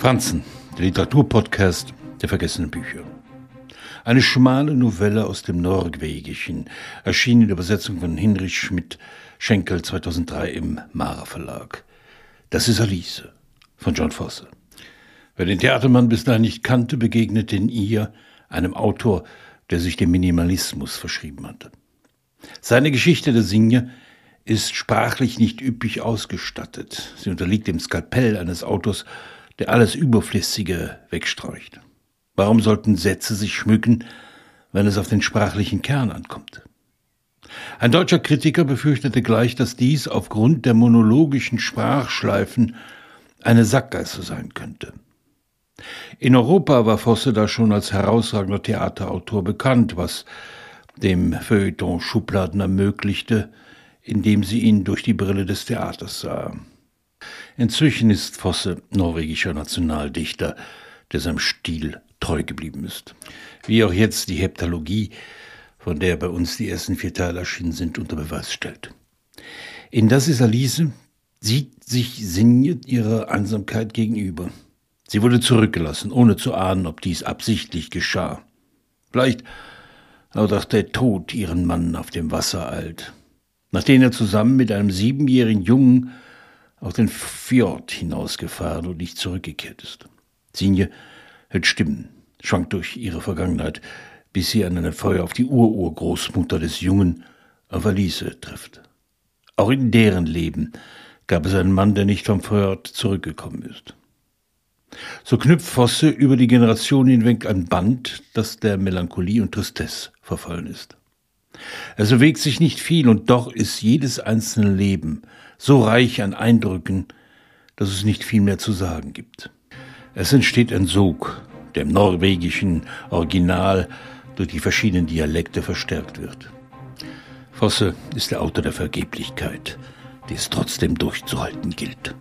Franzen, der Literaturpodcast der vergessenen Bücher. Eine schmale Novelle aus dem Norwegischen, erschien in der Übersetzung von Hinrich Schmidt Schenkel 2003 im Mara Verlag. Das ist Alice von John Fosse. Wer den Theatermann bis dahin nicht kannte, begegnete in ihr einem Autor, der sich dem Minimalismus verschrieben hatte. Seine Geschichte der Singe ist sprachlich nicht üppig ausgestattet. Sie unterliegt dem Skalpell eines Autors, der alles Überflüssige wegstreucht. Warum sollten Sätze sich schmücken, wenn es auf den sprachlichen Kern ankommt? Ein deutscher Kritiker befürchtete gleich, dass dies aufgrund der monologischen Sprachschleifen eine Sackgasse sein könnte. In Europa war Fosse da schon als herausragender Theaterautor bekannt, was dem Feuilleton Schubladen ermöglichte, indem sie ihn durch die Brille des Theaters sah. Inzwischen ist Fosse norwegischer Nationaldichter, der seinem Stil treu geblieben ist. Wie auch jetzt die Heptalogie, von der bei uns die ersten vier Teile erschienen sind, unter Beweis stellt. In Das ist Alice sieht sich Sinje ihrer Einsamkeit gegenüber. Sie wurde zurückgelassen, ohne zu ahnen, ob dies absichtlich geschah. Vielleicht auch auch der Tod ihren Mann auf dem Wasser eilt, nachdem er zusammen mit einem siebenjährigen Jungen auf den Fjord hinausgefahren und nicht zurückgekehrt ist. Sinje hört Stimmen, schwankt durch ihre Vergangenheit, bis sie an einem Feuer auf die Ururgroßmutter des Jungen, auf Alice, trifft. Auch in deren Leben gab es einen Mann, der nicht vom Fjord zurückgekommen ist. So knüpft Fosse über die Generation hinweg ein Band, das der Melancholie und Tristesse verfallen ist. Es bewegt sich nicht viel und doch ist jedes einzelne Leben so reich an Eindrücken, dass es nicht viel mehr zu sagen gibt. Es entsteht ein Sog, der im norwegischen Original durch die verschiedenen Dialekte verstärkt wird. Fosse ist der Autor der Vergeblichkeit, die es trotzdem durchzuhalten gilt.